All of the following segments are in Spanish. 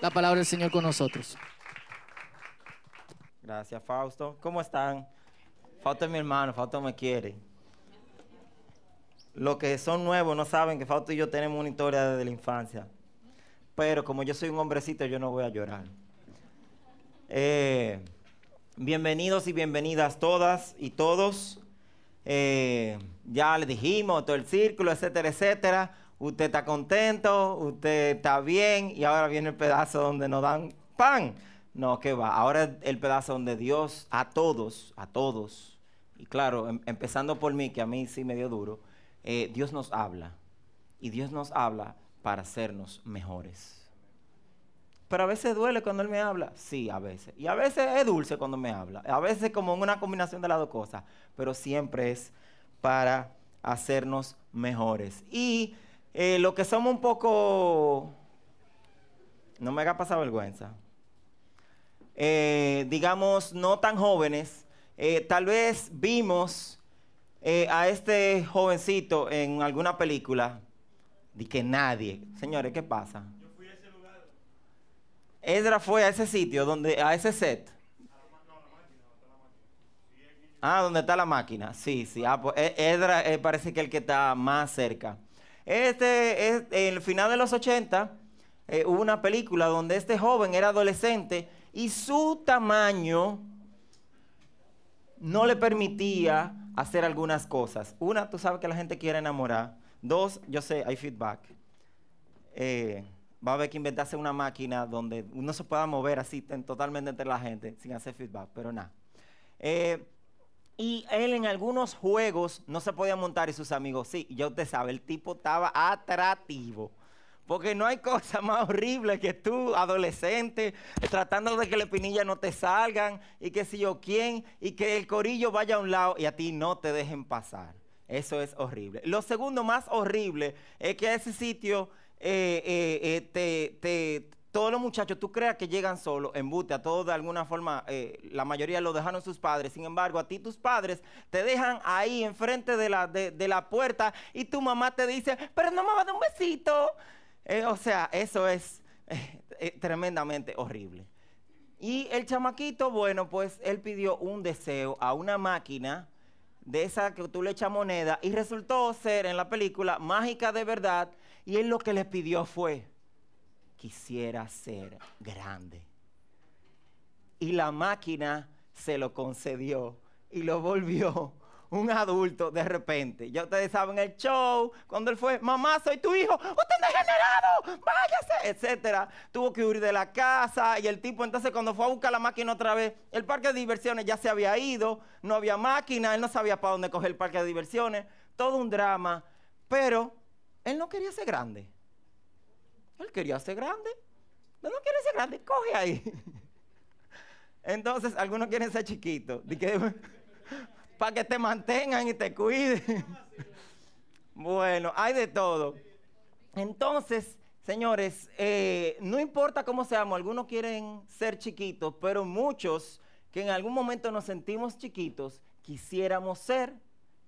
la palabra del Señor con nosotros. Gracias, Fausto. ¿Cómo están? Fausto es mi hermano, Fausto me quiere. Los que son nuevos no saben que Fausto y yo tenemos una historia desde la infancia. Pero como yo soy un hombrecito, yo no voy a llorar. Eh, bienvenidos y bienvenidas todas y todos. Eh, ya le dijimos todo el círculo, etcétera, etcétera. Usted está contento, usted está bien y ahora viene el pedazo donde nos dan pan. No, que va. Ahora el pedazo donde Dios a todos, a todos, y claro, em, empezando por mí, que a mí sí me dio duro, eh, Dios nos habla. Y Dios nos habla para hacernos mejores. Pero a veces duele cuando Él me habla. Sí, a veces. Y a veces es dulce cuando me habla. A veces como una combinación de las dos cosas. Pero siempre es para hacernos mejores. Y eh, lo que somos un poco... No me haga pasar vergüenza. Eh, digamos, no tan jóvenes. Eh, tal vez vimos a este jovencito en alguna película. De que nadie. Señores, ¿qué pasa? Ezra fue a ese sitio, donde, a ese set. Ah, donde está la máquina. Sí, sí. Ah, pues Ezra eh, parece que el que está más cerca. Este es el final de los 80. Eh, hubo una película donde este joven era adolescente y su tamaño no le permitía hacer algunas cosas. Una, tú sabes que la gente quiere enamorar. Dos, yo sé, hay feedback. Eh, va a haber que inventarse una máquina donde uno se pueda mover así totalmente entre la gente sin hacer feedback, pero nada. Eh, y él en algunos juegos no se podía montar y sus amigos sí. Ya usted sabe, el tipo estaba atractivo. Porque no hay cosa más horrible que tú, adolescente, tratando de que las pinillas no te salgan y que si yo quién, y que el corillo vaya a un lado y a ti no te dejen pasar. Eso es horrible. Lo segundo más horrible es que a ese sitio eh, eh, eh, te, todos los muchachos, tú creas que llegan solos, embute, a todos de alguna forma, la mayoría lo dejaron sus padres, sin embargo, a ti tus padres te dejan ahí enfrente de la, de, la puerta y tu mamá te dice, pero no a dar un besito. o sea, eso es tremendamente horrible. Y el chamaquito, bueno, pues él pidió un deseo a una máquina de esa que tú le echas moneda y resultó ser en la película mágica de verdad y él lo que le pidió fue, quisiera ser grande. Y la máquina se lo concedió y lo volvió un adulto de repente. Ya ustedes saben el show, cuando él fue, mamá, soy tu hijo, usted degenerado, váyase, etcétera. Tuvo que huir de la casa y el tipo entonces cuando fue a buscar la máquina otra vez, el parque de diversiones ya se había ido, no había máquina, él no sabía para dónde coger el parque de diversiones, todo un drama, pero él no quería ser grande. Él quería ser grande. No, no quiere ser grande, coge ahí. Entonces, algunos quieren ser chiquitos. Para que te mantengan y te cuiden. bueno, hay de todo. Entonces, señores, eh, no importa cómo seamos, algunos quieren ser chiquitos, pero muchos que en algún momento nos sentimos chiquitos, quisiéramos ser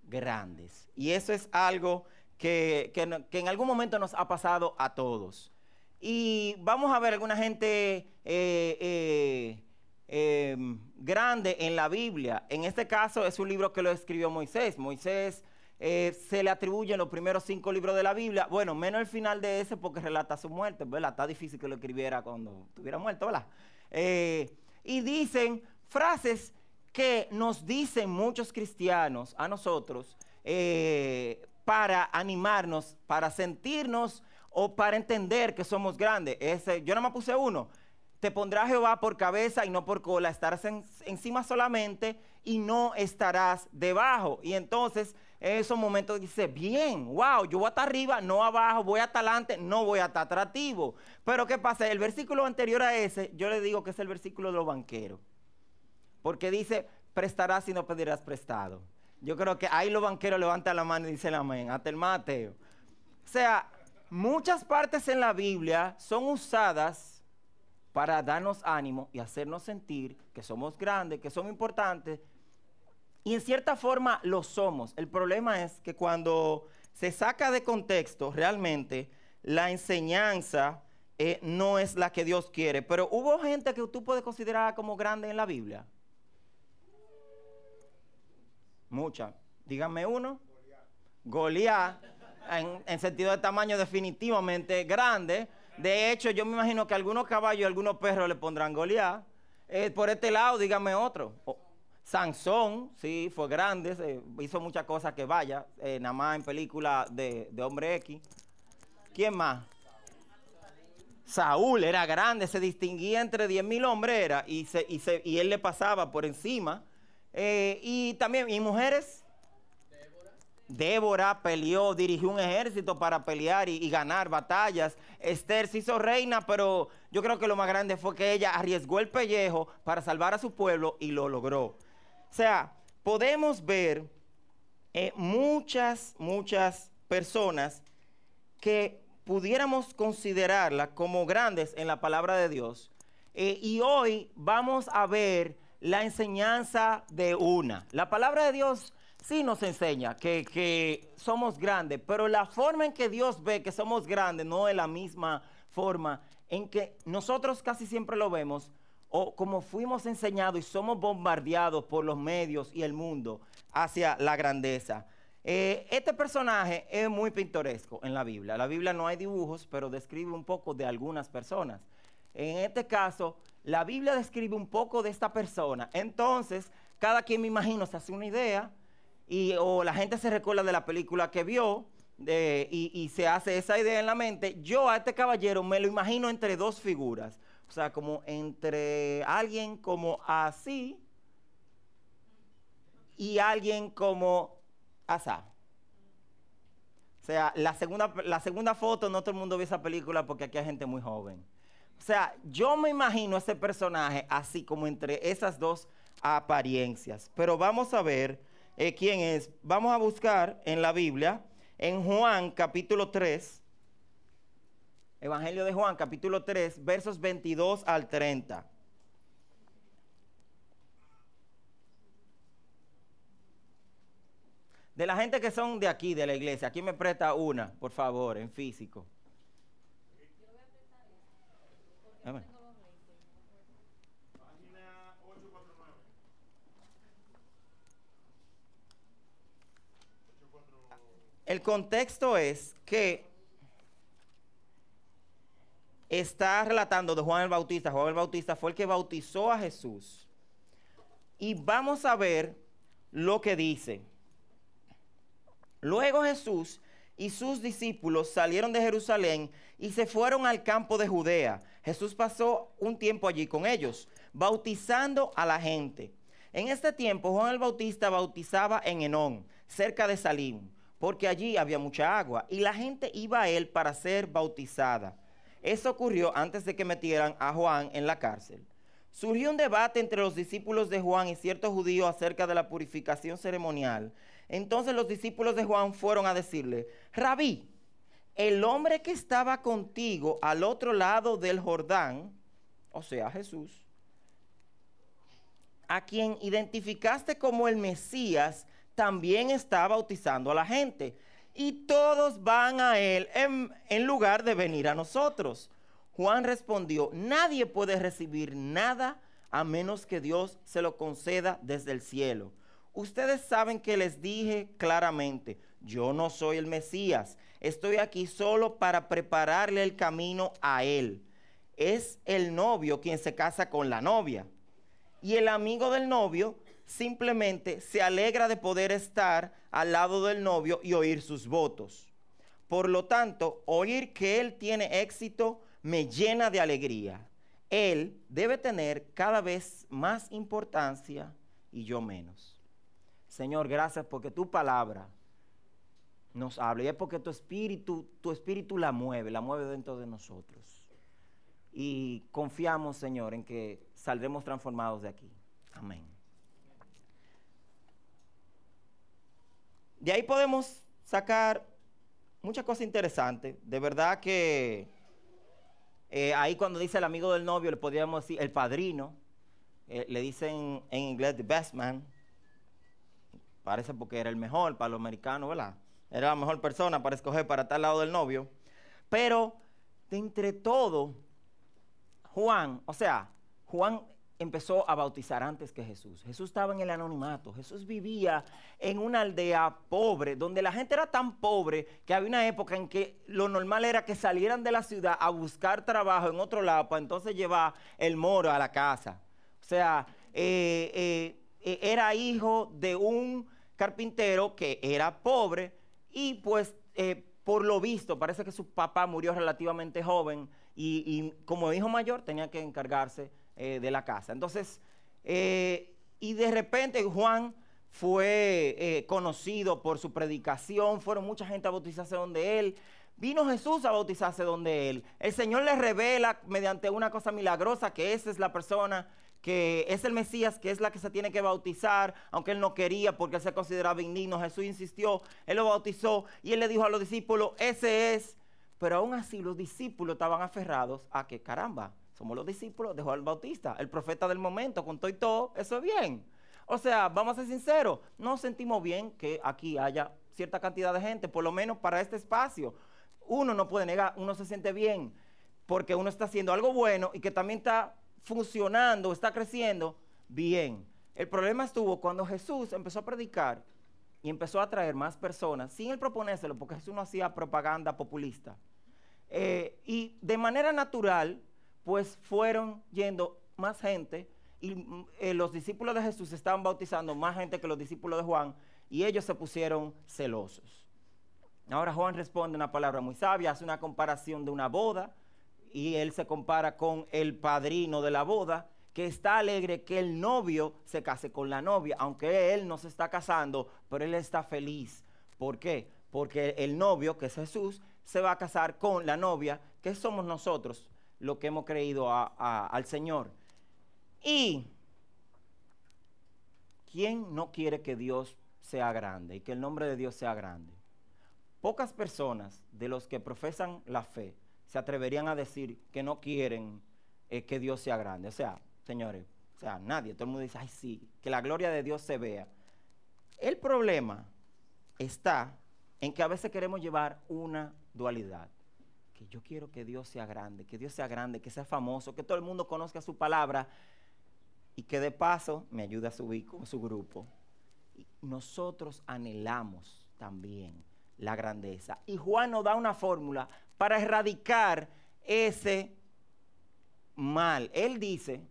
grandes. Y eso es algo que, en algún momento nos ha pasado a todos. Y vamos a ver alguna gente eh, eh, em, grande en la Biblia. En este caso es un libro que lo escribió Moisés. Moisés eh, se le atribuyen los primeros cinco libros de la Biblia. Bueno, menos el final de ese porque relata su muerte, ¿verdad? Está difícil que lo escribiera cuando estuviera muerto, ¿verdad? y dicen frases que nos dicen muchos cristianos a nosotros para animarnos, para sentirnos o para entender que somos grandes. Ese, yo no me puse uno. Te pondrá Jehová por cabeza y no por cola. Estarás encima solamente y no estarás debajo. Y entonces en esos momentos dice, bien, wow, yo voy hasta arriba, no abajo, voy hasta adelante, no voy hasta atractivo. Pero ¿qué pasa? El versículo anterior a ese, yo le digo que es el versículo de los banqueros. Porque dice, prestarás y no pedirás prestado. Yo creo que ahí los banqueros levantan la mano y dicen amén, hasta el Mateo. O sea, muchas partes en la Biblia son usadas para darnos ánimo y hacernos sentir que somos grandes, que somos importantes. Y en cierta forma lo somos. El problema es que cuando se saca de contexto realmente la enseñanza eh, no es la que Dios quiere. Pero hubo gente que tú puedes considerar como grande en la Biblia. Mucha. Díganme uno. Goliat. En, en sentido de tamaño definitivamente grande. De hecho, yo me imagino que algunos caballos y algunos perros le pondrán Goliat. Eh, por este lado, díganme otro. Sansón, sí, fue grande, hizo muchas cosas que vaya, eh, nada más en película de, de Hombre X. ¿Quién más? Saúl era grande, se distinguía entre 10.000 hombres era, y, se- y, se- y él le pasaba por encima. Eh, y también, ¿y mujeres? Débora peleó, dirigió un ejército para pelear y, ganar batallas. Esther se hizo reina, pero yo creo que lo más grande fue que ella arriesgó el pellejo para salvar a su pueblo y lo logró. O sea, podemos ver eh, muchas, muchas personas que pudiéramos considerarlas como grandes en la palabra de Dios. Eh, y hoy vamos a ver la enseñanza de una. La palabra de Dios sí nos enseña que, que somos grandes, pero la forma en que Dios ve que somos grandes no es la misma forma en que nosotros casi siempre lo vemos o como fuimos enseñados y somos bombardeados por los medios y el mundo hacia la grandeza. Eh, este personaje es muy pintoresco en la Biblia. La Biblia no hay dibujos, pero describe un poco de algunas personas. En este caso, la Biblia describe un poco de esta persona. Entonces, cada quien me imagino se hace una idea y, o la gente se recuerda de la película que vio y, y se hace esa idea en la mente. Yo a este caballero me lo imagino entre dos figuras. O sea, como entre alguien como así y alguien como asá. O sea, la segunda, la segunda foto no todo el mundo ve esa película porque aquí hay gente muy joven. O sea, yo me imagino ese personaje así como entre esas dos apariencias. Pero vamos a ver eh, quién es. Vamos a buscar en la Biblia, en Juan capítulo 3, Evangelio de Juan capítulo 3, versos 22 al 30. De la gente que son de aquí, de la iglesia, aquí me presta una, por favor, en físico. A ver. El contexto es que está relatando de Juan el Bautista. Juan el Bautista fue el que bautizó a Jesús. Y vamos a ver lo que dice. Luego Jesús y sus discípulos salieron de Jerusalén y se fueron al campo de Judea. Jesús pasó un tiempo allí con ellos, bautizando a la gente. En este tiempo Juan el Bautista bautizaba en Enón, cerca de Salim, porque allí había mucha agua y la gente iba a él para ser bautizada. Eso ocurrió antes de que metieran a Juan en la cárcel. Surgió un debate entre los discípulos de Juan y ciertos judíos acerca de la purificación ceremonial. Entonces los discípulos de Juan fueron a decirle, Rabí, el hombre que estaba contigo al otro lado del Jordán, o sea, Jesús, a quien identificaste como el Mesías, también está bautizando a la gente. Y todos van a él en, lugar de venir a nosotros. Juan respondió, nadie puede recibir nada a menos que Dios se lo conceda desde el cielo. Ustedes saben que les dije claramente, yo no soy el Mesías, estoy aquí solo para prepararle el camino a él. Es el novio quien se casa con la novia. Y el amigo del novio simplemente se alegra de poder estar al lado del novio y oír sus votos. Por lo tanto, oír que él tiene éxito me llena de alegría. Él debe tener cada vez más importancia y yo menos. Señor, gracias porque tu palabra nos habla y es porque tu espíritu, tu espíritu la mueve, la mueve dentro de nosotros. Y confiamos, Señor, en que saldremos transformados de aquí. Amén. De ahí podemos sacar muchas cosas interesantes. De verdad que eh, ahí cuando dice el amigo del novio, le podríamos decir el padrino. Eh, le dicen en inglés the best man. Parece porque era el mejor para los americanos, ¿verdad? Era la mejor persona para escoger para estar al lado del novio. Pero de entre todo, Juan, o sea, Juan empezó a bautizar antes que Jesús. Jesús estaba en el anonimato. Jesús vivía en una aldea pobre, donde la gente era tan pobre que había una época en que lo normal era que salieran de la ciudad a buscar trabajo en otro lado para entonces llevar el moro a la casa. O sea, eh, eh, eh, era hijo de un carpintero que era pobre y pues por lo visto parece que su papá murió relativamente joven y, y como hijo mayor tenía que encargarse eh, de la casa. Entonces, eh, y de repente Juan fue eh, conocido por su predicación, fueron mucha gente a bautizarse donde él. Vino Jesús a bautizarse donde él. El Señor le revela mediante una cosa milagrosa que esa es la persona que es el Mesías, que es la que se tiene que bautizar, aunque él no quería porque él se consideraba indigno. Jesús insistió, él lo bautizó y él le dijo a los discípulos, ese es. Pero aún así los discípulos estaban aferrados a que, caramba, somos los discípulos de Juan Bautista, el profeta del momento, con todo y todo, eso es bien. O sea, vamos a ser sinceros, no sentimos bien que aquí haya cierta cantidad de gente, por lo menos para este espacio. Uno no puede negar, uno se siente bien porque uno está haciendo algo bueno y que también está funcionando, está creciendo bien. El problema estuvo cuando Jesús empezó a predicar y empezó a atraer más personas, sin él proponérselo, porque Jesús no hacía propaganda populista. Eh, y de manera natural, pues fueron yendo más gente y mm, eh, los discípulos de Jesús estaban bautizando más gente que los discípulos de Juan y ellos se pusieron celosos. Ahora Juan responde una palabra muy sabia, hace una comparación de una boda y él se compara con el padrino de la boda que está alegre que el novio se case con la novia, aunque él no se está casando, pero él está feliz. ¿Por qué? Porque el novio, que es Jesús, se va a casar con la novia, que somos nosotros, lo que hemos creído al Señor. Y, ¿quién no quiere que Dios sea grande y que el nombre de Dios sea grande? Pocas personas de los que profesan la fe se atreverían a decir que no quieren eh, que Dios sea grande. O sea, señores, o sea, nadie, todo el mundo dice, ay sí, que la gloria de Dios se vea. El problema está en que a veces queremos llevar una dualidad que yo quiero que Dios sea grande, que Dios sea grande, que sea famoso, que todo el mundo conozca su palabra y que de paso me ayude a subir con su grupo. Nosotros anhelamos también la grandeza. Y Juan nos da una fórmula para erradicar ese mal. Él dice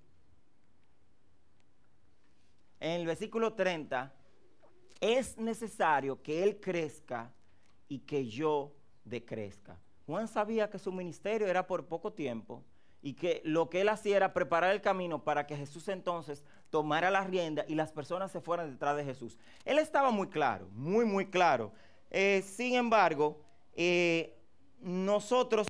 en el versículo 30, es necesario que Él crezca y que yo decrezca. Juan sabía que su ministerio era por poco tiempo y que lo que él hacía era preparar el camino para que Jesús entonces tomara la rienda y las personas se fueran detrás de Jesús. Él estaba muy claro, muy, muy claro. Eh, sin embargo, eh, nosotros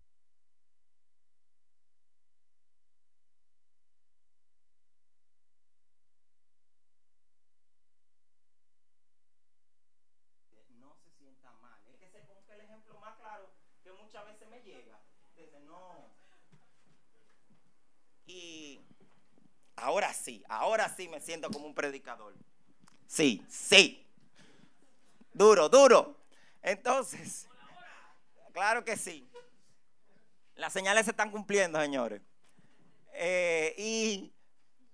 ahora sí, ahora sí me siento como un predicador. Sí, sí. Duro, duro. Entonces, claro que sí. Las señales se están cumpliendo, señores. Eh, y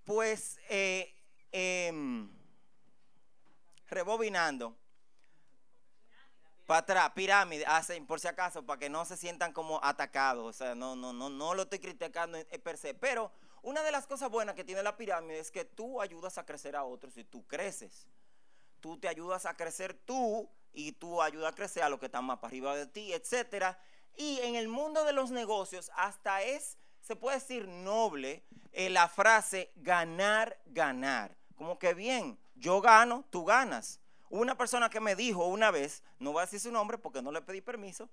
pues, eh, em, rebobinando. Para atrás, pirámide, hacen por si acaso, para que no se sientan como atacados. O sea, no, no, no, no lo estoy criticando per se. Pero una de las cosas buenas que tiene la pirámide es que tú ayudas a crecer a otros y tú creces. Tú te ayudas a crecer tú y tú ayudas a crecer a los que están más para arriba de ti, etcétera. Y en el mundo de los negocios hasta es, se puede decir noble, eh, la frase ganar, ganar. Como que bien, yo gano, tú ganas. Una persona que me dijo una vez, no voy a decir su nombre porque no le pedí permiso,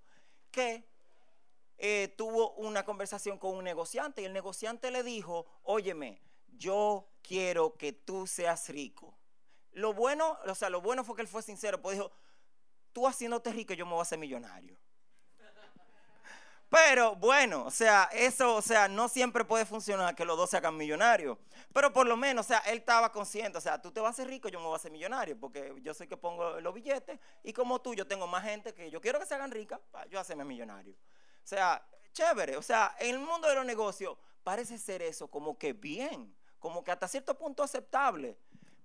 que eh, tuvo una conversación con un negociante y el negociante le dijo, óyeme, yo quiero que tú seas rico. Lo bueno, o sea, lo bueno fue que él fue sincero, pues dijo, tú haciéndote rico yo me voy a hacer millonario. Pero bueno, o sea, eso, o sea, no siempre puede funcionar que los dos se hagan millonarios. Pero por lo menos, o sea, él estaba consciente, o sea, tú te vas a hacer rico, yo me voy a hacer millonario, porque yo soy que pongo los billetes y como tú, yo tengo más gente que yo quiero que se hagan ricas, yo hacerme millonario. Sea, chévere. O sea, en el mundo de los negocios parece ser eso como que bien, como que hasta cierto punto aceptable.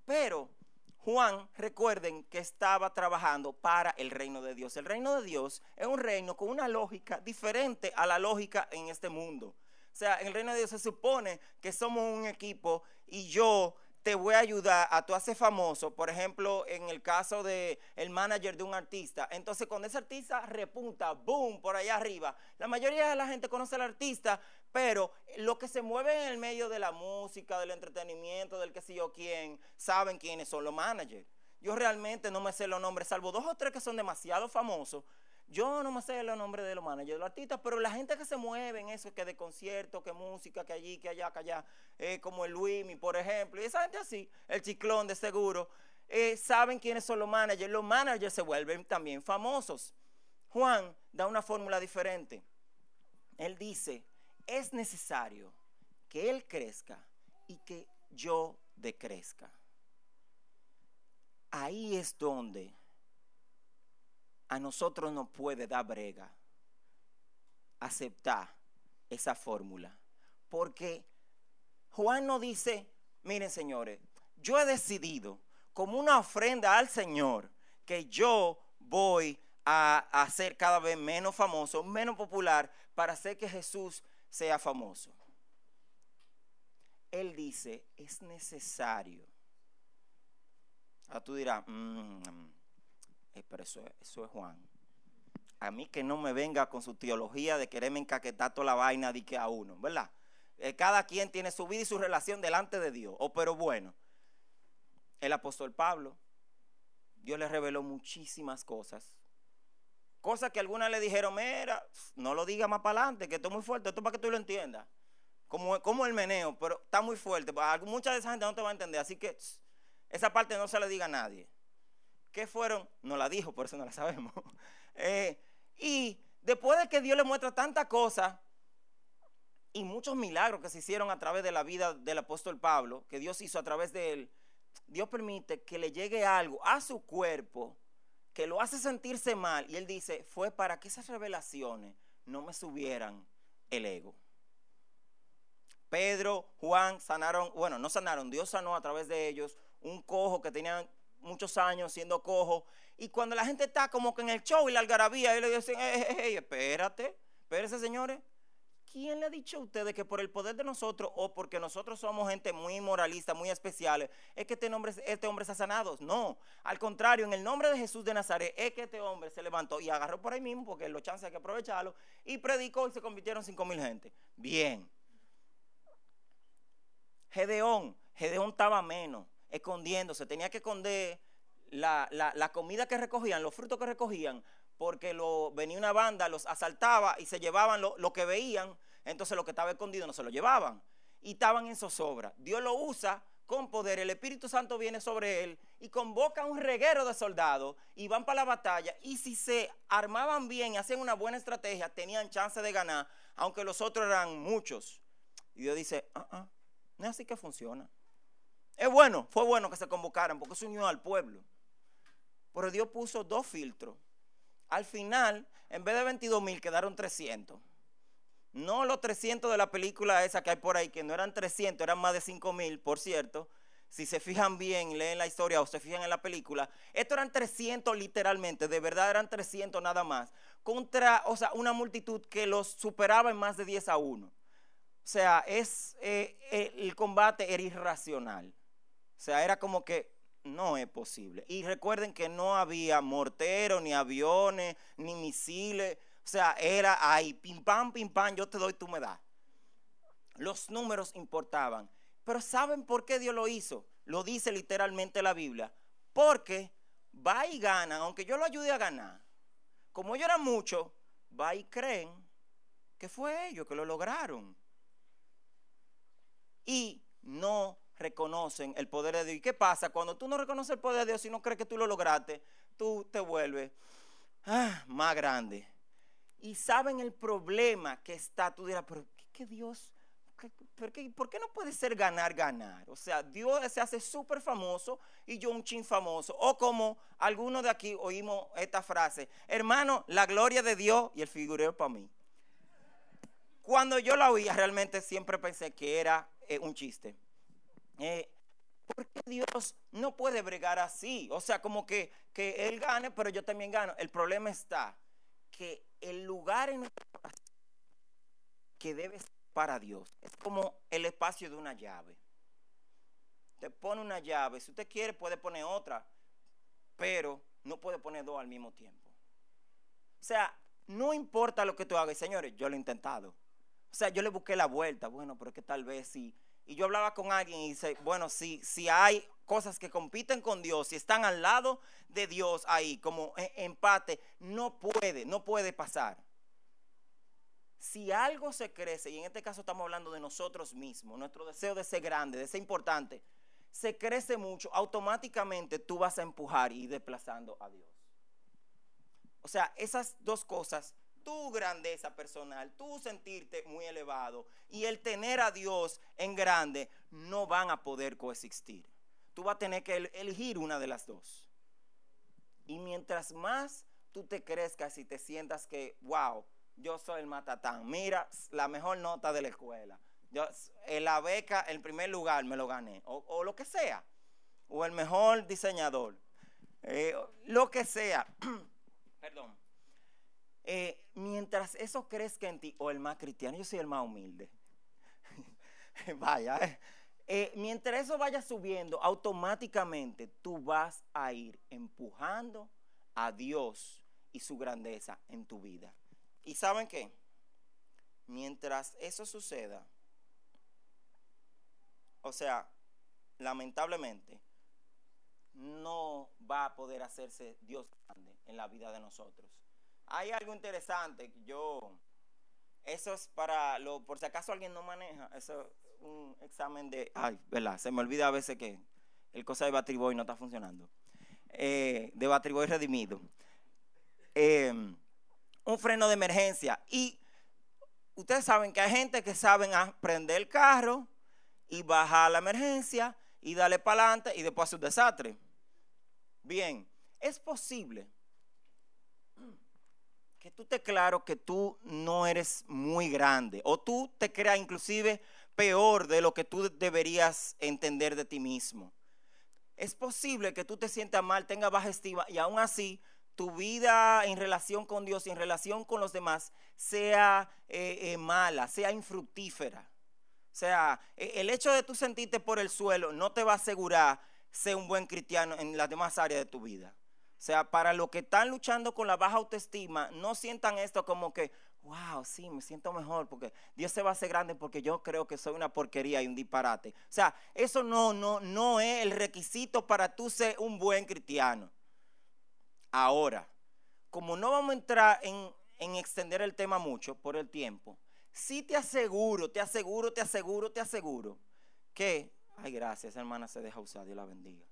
Pero Juan, recuerden que estaba trabajando para el reino de Dios. El reino de Dios es un reino con una lógica diferente a la lógica en este mundo. O sea, en el reino de Dios se supone que somos un equipo y yo te voy a ayudar a tú hacer famoso, por ejemplo, en el caso de manager de un artista. Entonces, cuando ese artista repunta, boom, por allá arriba, la mayoría de la gente conoce al artista, pero lo que se mueve en el medio de la música, del entretenimiento, del que sé yo quién, saben quiénes son los managers. Yo realmente no me sé los nombres, salvo dos o tres que son demasiado famosos, yo no me sé los nombres de los managers, de los artistas, pero la gente que se mueve en eso, que de concierto, que música, que allí, que allá, que allá, eh, como el Luimi, por ejemplo, y esa gente así, el Chiclón de seguro, eh, saben quiénes son los managers. Los managers se vuelven también famosos. Juan da una fórmula diferente. Él dice, es necesario que Él crezca y que yo decrezca. Ahí es donde a nosotros nos puede dar brega aceptar esa fórmula. Porque Juan nos dice, miren señores, yo he decidido como una ofrenda al Señor que yo voy a hacer cada vez menos famoso, menos popular, para hacer que Jesús sea famoso. Él dice, es necesario. Ahora tú dirás, mmm, eh, pero eso, es Juan. A mí que no me venga con su teología de quererme encaquetar toda la vaina de que a uno, ¿verdad? Eh, cada quien tiene su vida y su relación delante de Dios. Oh, pero bueno, el apóstol Pablo, Dios le reveló muchísimas cosas. Cosas que algunas le dijeron, mira, no lo diga más para adelante, que esto es muy fuerte, esto para que tú lo entiendas. Como, como el meneo, pero está muy fuerte. Mucha de esa gente no te va a entender, así que esa parte no se le diga a nadie. ¿Qué fueron? No la dijo, por eso no la sabemos. Eh, y después de que Dios le muestra tantas cosas y muchos milagros que se hicieron a través de la vida del apóstol Pablo, que Dios hizo a través de él, Dios permite que le llegue algo a su cuerpo que lo hace sentirse mal. Y él dice, fue para que esas revelaciones no me subieran el ego. Pedro, Juan sanaron, bueno, no sanaron, Dios sanó a través de ellos un cojo que tenían muchos años siendo cojo. Y cuando la gente está como que en el show y la algarabía, y le dicen, hey, espérate, espérese señores. ¿Quién le ha dicho a ustedes que por el poder de nosotros o porque nosotros somos gente muy moralista, muy especiales, es que este, nombre, este hombre está sanado? No, al contrario, en el nombre de Jesús de Nazaret es que este hombre se levantó y agarró por ahí mismo, porque los chances hay que aprovecharlo, y predicó y se convirtieron cinco mil gente. Bien. Gedeón, Gedeón estaba menos escondiéndose, tenía que esconder la, comida que recogían, los frutos que recogían, porque lo, venía una banda, los asaltaba y se llevaban lo, que veían, entonces lo que estaba escondido no se lo llevaban y estaban en zozobra. Dios lo usa con poder, el Espíritu Santo viene sobre él y convoca un reguero de soldados y van para la batalla. Y si se armaban bien y hacían una buena estrategia, tenían chance de ganar, aunque los otros eran muchos. Y Dios dice, ah, ah, no es así que funciona. Es bueno, fue bueno que se convocaran porque se unió al pueblo. Pero Dios puso dos filtros. Al final, en vez de 22 mil, quedaron 300. No los 300 de la película esa que hay por ahí, que no eran 300, eran más de 5 mil, por cierto. Si se fijan bien, leen la historia o se fijan en la película, estos eran 300 literalmente, de verdad eran 300 nada más, contra, o sea, una multitud que los superaba en más de 10 a 1. O sea, es, eh, eh, el combate era irracional. O sea, era como que no es posible. Y recuerden que no había morteros, ni aviones, ni misiles. O sea, era ahí, pim pam, pim pam, yo te doy, tú me das. Los números importaban. Pero ¿saben por qué Dios lo hizo? Lo dice literalmente la Biblia. Porque va y gana, aunque yo lo ayude a ganar. Como ellos eran muchos, va y creen que fue ellos que lo lograron. Y no reconocen el poder de Dios. ¿Y qué pasa? Cuando tú no reconoces el poder de Dios y no crees que tú lo lograste, tú te vuelves ah, más grande. Y saben el problema que está, tú dirás, pero ¿qué, Dios? ¿Por qué, no puede ser ganar, ganar? O sea, Dios se hace súper famoso y yo un chin famoso. O como algunos de aquí oímos esta frase, hermano, la gloria de Dios y el figureo para mí. cuando yo la oía, realmente siempre pensé que era eh, un chiste. Eh, ¿Por qué Dios no puede bregar así? O sea, como que, que Él gane, pero yo también gano. El problema está que el lugar en nuestro corazón que debe ser para Dios es como el espacio de una llave. Te pone una llave, si usted quiere puede poner otra, pero no puede poner dos al mismo tiempo. O sea, no importa lo que tú hagas, señores, yo lo he intentado. O sea, yo le busqué la vuelta, bueno, pero es que tal vez sí. Y yo hablaba con alguien y dice, bueno, si, si hay cosas que compiten con Dios, si están al lado de Dios ahí, como e, empate, no puede, no puede pasar. Si algo se crece, y en este caso estamos hablando de nosotros mismos, nuestro deseo de ser grande, de ser importante, se crece mucho, automáticamente tú vas a empujar y desplazando a Dios. O sea, esas dos cosas tu grandeza personal, tu sentirte muy elevado y el tener a Dios en grande no van a poder coexistir. Tú vas a tener que elegir una de las dos. Y mientras más tú te crezcas y te sientas que, wow, yo soy el matatán, mira, la mejor nota de la escuela, yo, en la beca, en primer lugar me lo gané, o, lo que sea, o el mejor diseñador, eh, lo que sea, perdón eh, mientras eso crezca en ti, o el más cristiano, yo soy el más humilde. Vaya, eh, eh, mientras eso vaya subiendo, automáticamente tú vas a ir empujando a Dios y su grandeza en tu vida. ¿Y saben qué? Mientras eso suceda, o sea, lamentablemente, no va a poder hacerse Dios grande en la vida de nosotros hay algo interesante. Yo, eso es para, lo, por si acaso alguien no maneja, eso es un examen de, ay, ¿verdad? Se me olvida a veces que el cosa de Batriboy no está funcionando. Eh, de Batriboy redimido. Em, un freno de emergencia. Y ustedes saben que hay gente que saben prender el carro y bajar la emergencia y darle para adelante y después hacer un desastre. Bien, es posible que tú te claro que tú no eres muy grande o tú te creas inclusive peor de lo que tú deberías entender de ti mismo. Es posible que tú te sientas mal, tengas baja estima y aún así tu vida en relación con Dios y en relación con los demás sea eh, eh, mala, sea infructífera. O sea, e, el hecho de tú sentirte por el suelo no te va a asegurar ser un buen cristiano en las demás áreas de tu vida. O sea, para los que están luchando con la baja autoestima, no sientan esto como que, wow, sí, me siento mejor porque Dios se va a hacer grande porque yo creo que soy una porquería y un disparate. O sea, eso no, no, no es el requisito para tú ser un buen cristiano. Ahora, como no vamos a entrar en, en extender el tema mucho por el tiempo, sí te aseguro, te aseguro, te aseguro, te aseguro que, ay, gracias, hermana, se deja usar, Dios la bendiga.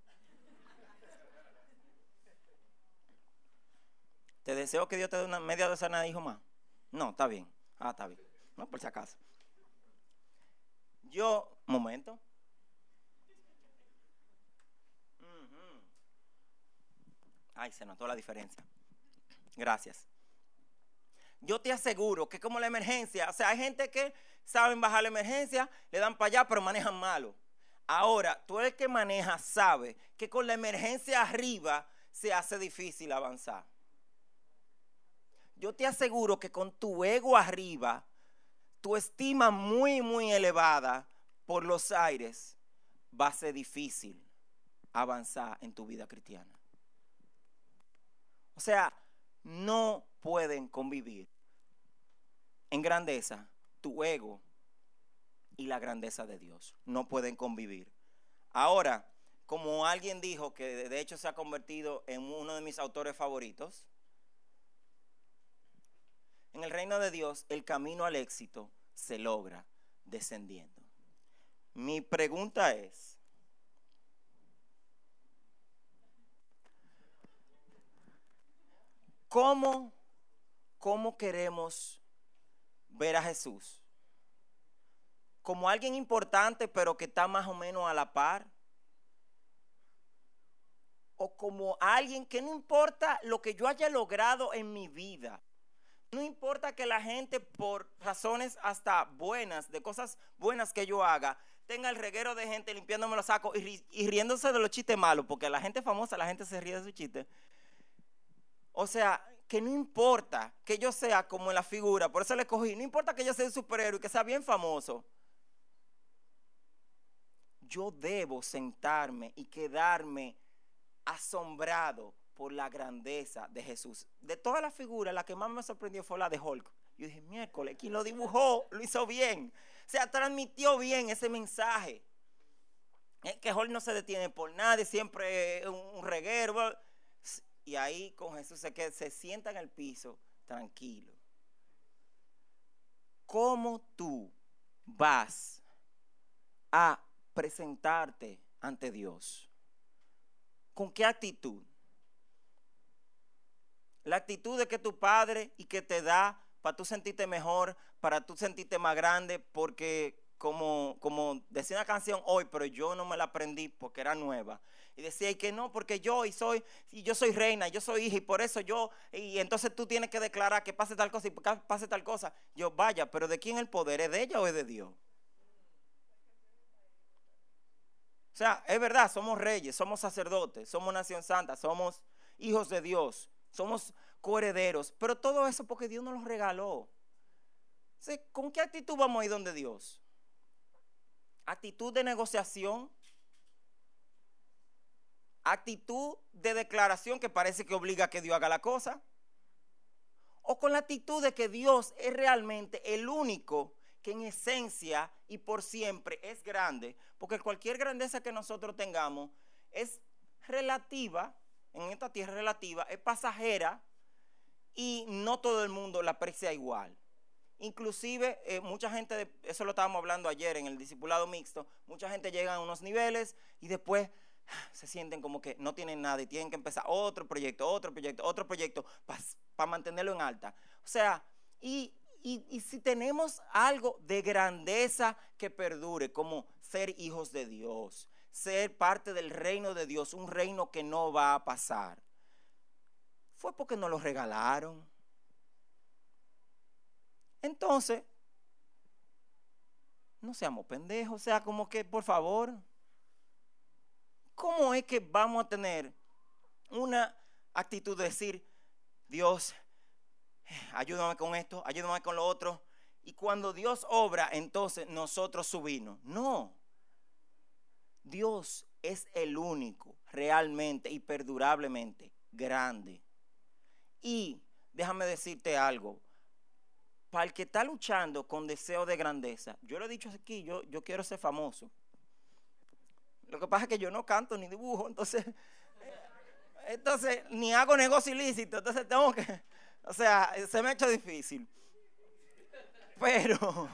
¿Te deseo que Dios te dé una media docena de hijos más? No, está bien. Ah, está bien. No, por si acaso. Yo, momento. Ay, se notó la diferencia. Gracias. Yo te aseguro que como la emergencia, o sea, hay gente que saben bajar la emergencia, le dan para allá, pero manejan malo. Ahora, tú el que maneja sabe que con la emergencia arriba se hace difícil avanzar yo te aseguro que con tu ego arriba, tu estima muy, muy elevada por los aires, va a ser difícil avanzar en tu vida cristiana. O sea, no pueden convivir en grandeza tu ego y la grandeza de Dios. No pueden convivir. Ahora, como alguien dijo que de hecho se ha convertido en uno de mis autores favoritos, en el reino de Dios, el camino al éxito se logra descendiendo. Mi pregunta es, ¿cómo, cómo queremos ver a Jesús? ¿Como alguien importante pero que está más o menos a la par? ¿O como alguien que no importa lo que yo haya logrado en mi vida? No importa que la gente por razones hasta buenas, de cosas buenas que yo haga, tenga el reguero de gente limpiándome los sacos y, riéndose de los chistes malos, porque la gente famosa, la gente se ríe de sus chistes. O sea, que no importa que yo sea como en la figura, por eso le cogí, no importa que yo sea un superhéroe que sea bien famoso. Yo debo sentarme y quedarme asombrado por la grandeza de Jesús. De todas las figuras, la que más me sorprendió fue la de Hulk. Yo dije, miércoles, quien lo dibujó lo hizo bien. O sea, transmitió bien ese mensaje. Es que Hulk no se detiene por nadie, siempre un reguero. Y ahí con Jesús se, que se sienta en el piso tranquilo. ¿Cómo tú vas a presentarte ante Dios? ¿Con qué actitud? La actitud de que tu padre y que te da para tú sentirte mejor, para tú sentirte más grande, porque como, como decía una canción hoy, pero yo no me la aprendí porque era nueva. Y decía, y que no, porque yo y soy, y yo soy reina, yo soy hija, y por eso yo, y entonces tú tienes que declarar que pase tal cosa y pase tal cosa. Yo, vaya, pero ¿de quién el poder? ¿Es de ella o es de Dios? O sea, es verdad, somos reyes, somos sacerdotes, somos nación santa, somos hijos de Dios somos coherederos, pero todo eso porque Dios nos lo regaló. ¿Con qué actitud vamos a ir donde Dios? ¿Actitud de negociación? ¿Actitud de declaración que parece que obliga a que Dios haga la cosa? ¿O con la actitud de que Dios es realmente el único que en esencia y por siempre es grande? Porque cualquier grandeza que nosotros tengamos es relativa en esta tierra relativa es pasajera y no todo el mundo la aprecia igual. Inclusive, eh, mucha gente, eso lo estábamos hablando ayer en el discipulado mixto, mucha gente llega a unos niveles y después se sienten como que no tienen nada y tienen que empezar otro proyecto, otro proyecto, otro proyecto para mantenerlo en alta. O sea, y, y si tenemos algo de grandeza que perdure, como ser hijos de Dios, ser parte del reino de Dios, un reino que no va a pasar, fue porque nos lo regalaron. Entonces, no seamos pendejos, o sea, como que, por favor, ¿cómo es que vamos a tener una actitud de decir, Dios, ayúdame con esto, ayúdame con lo otro? Y cuando Dios obra, entonces nosotros subimos. No. Dios es el único realmente y perdurablemente grande. Y déjame decirte algo, para el que está luchando con deseo de grandeza, yo lo he dicho aquí, yo, yo quiero ser famoso. Lo que pasa es que yo no canto ni dibujo, entonces, entonces ni hago negocio ilícito, entonces tengo que, o sea, se me ha hecho difícil. Pero,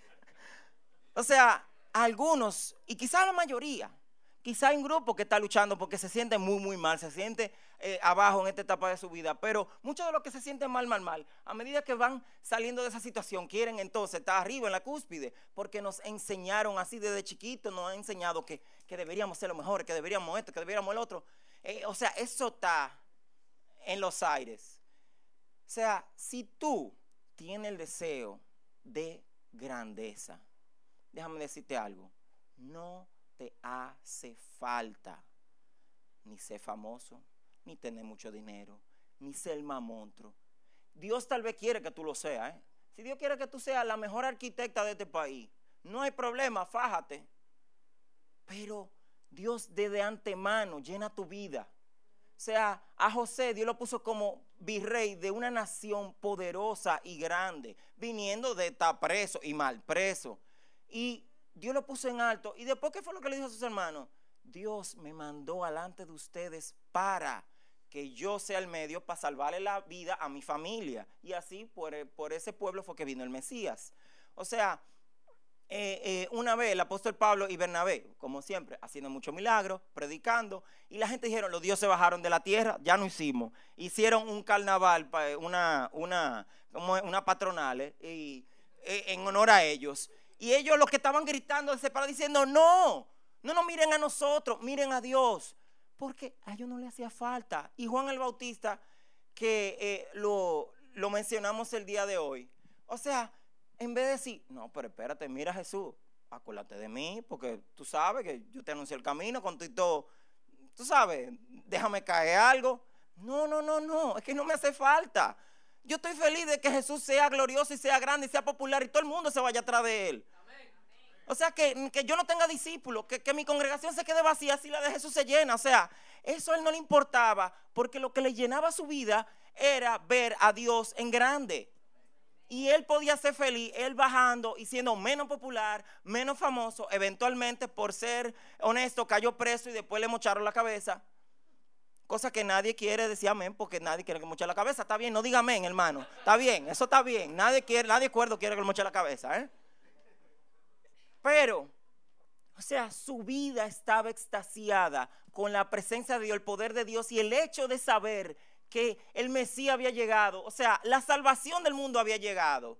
o sea, algunos, y quizá la mayoría, quizá hay un grupo que está luchando porque se siente muy, muy mal, se siente eh, abajo en esta etapa de su vida, pero muchos de los que se sienten mal, mal, mal, a medida que van saliendo de esa situación, quieren entonces estar arriba en la cúspide, porque nos enseñaron así desde chiquitos, nos han enseñado que, deberíamos ser lo mejor, que deberíamos esto, que deberíamos el otro. Eh, o sea, eso está en los aires. O sea, si tú tienes el deseo de grandeza, déjame decirte algo, no te hace falta ni ser famoso, ni tener mucho dinero, ni ser más monstruo. Dios tal vez quiere que tú lo seas. ¿eh? Si Dios quiere que tú seas la mejor arquitecta de este país, no hay problema, fájate. Pero Dios desde antemano llena tu vida. O sea, a José Dios lo puso como virrey de una nación poderosa y grande, viniendo de estar preso y mal preso. Y Dios lo puso en alto. ¿Y después qué fue lo que le dijo a sus hermanos? Dios me mandó alante de ustedes para que yo sea el medio para salvarle la vida a mi familia. Y así por, por ese pueblo fue que vino el Mesías. O sea, eh, eh, una vez el apóstol Pablo y Bernabé, como siempre, haciendo muchos milagros, predicando, y la gente dijeron, los dioses bajaron de la tierra, ya no hicimos. Hicieron un carnaval, una, una, una patronal, eh, y, en honor a ellos. Y ellos los que estaban gritando se diciendo, no, no nos miren a nosotros, miren a Dios. Porque a ellos no le hacía falta. Y Juan el Bautista, que eh, lo, lo mencionamos el día de hoy. O sea, en vez de decir, no, pero espérate, mira Jesús, acuérdate de mí, porque tú sabes que yo te anuncié el camino con todo, tú sabes, déjame caer algo. No, no, no, no, es que no me hace falta. Yo estoy feliz de que Jesús sea glorioso y sea grande y sea popular y todo el mundo se vaya atrás de él. O sea, que, que yo no tenga discípulos, que, que, mi congregación se quede vacía si la de Jesús se llena. O sea, eso a él no le importaba, porque lo que le llenaba su vida era ver a Dios en grande. Y él podía ser feliz, él bajando y siendo menos popular, menos famoso. Eventualmente, por ser honesto, cayó preso y después le mocharon la cabeza. Cosa que nadie quiere decir amén, porque nadie quiere que moche la cabeza. Está bien, no diga amén, hermano. Está bien, eso está bien. Nadie quiere, nadie acuerdo quiere que le moche la cabeza, ¿eh? Pero, o sea, su vida estaba extasiada con la presencia de Dios, el poder de Dios y el hecho de saber que el Mesías había llegado. O sea, la salvación del mundo había llegado.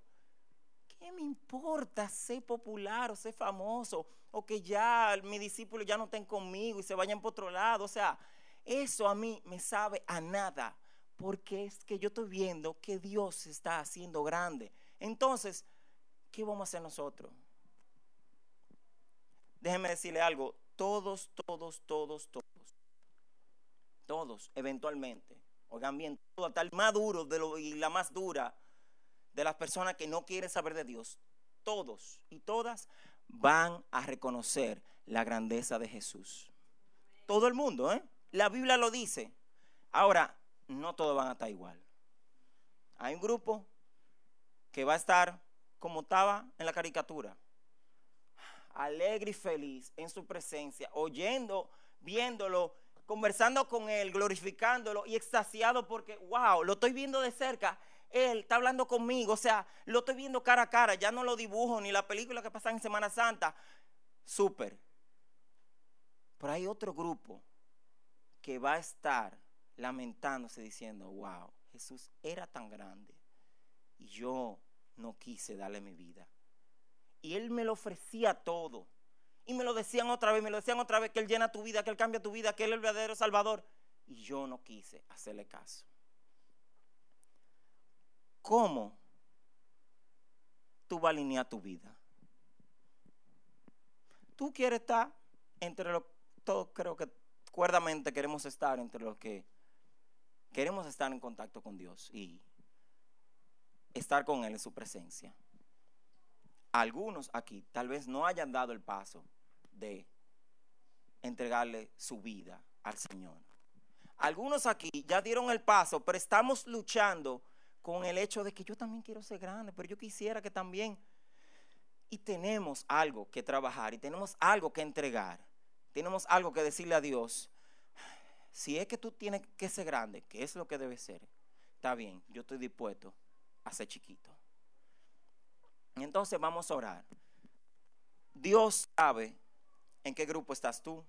¿Qué me importa ser popular o ser famoso? O que ya mis discípulos ya no estén conmigo y se vayan por otro lado. O sea, eso a mí me sabe a nada. Porque es que yo estoy viendo que Dios está haciendo grande. Entonces, ¿qué vamos a hacer nosotros? Déjenme decirle algo, todos, todos, todos, todos, todos, eventualmente, oigan bien, todo hasta el más duro de lo, y la más dura de las personas que no quieren saber de Dios, todos y todas van a reconocer la grandeza de Jesús. Todo el mundo, ¿eh? La Biblia lo dice. Ahora, no todos van a estar igual. Hay un grupo que va a estar como estaba en la caricatura alegre y feliz en su presencia, oyendo, viéndolo, conversando con él, glorificándolo y extasiado porque, wow, lo estoy viendo de cerca. Él está hablando conmigo, o sea, lo estoy viendo cara a cara, ya no lo dibujo ni la película que pasa en Semana Santa. Súper. Pero hay otro grupo que va a estar lamentándose diciendo, wow, Jesús era tan grande y yo no quise darle mi vida. Y Él me lo ofrecía todo. Y me lo decían otra vez, me lo decían otra vez, que Él llena tu vida, que Él cambia tu vida, que Él es el verdadero Salvador. Y yo no quise hacerle caso. ¿Cómo tú vas a alinear tu vida? Tú quieres estar entre los, todos creo que cuerdamente queremos estar entre los que queremos estar en contacto con Dios y estar con Él en su presencia algunos aquí tal vez no hayan dado el paso de entregarle su vida al Señor. Algunos aquí ya dieron el paso, pero estamos luchando con el hecho de que yo también quiero ser grande, pero yo quisiera que también... Y tenemos algo que trabajar y tenemos algo que entregar. Tenemos algo que decirle a Dios. Si es que tú tienes que ser grande, que es lo que debe ser, está bien, yo estoy dispuesto a ser chiquito. Entonces vamos a orar. Dios sabe en qué grupo estás tú.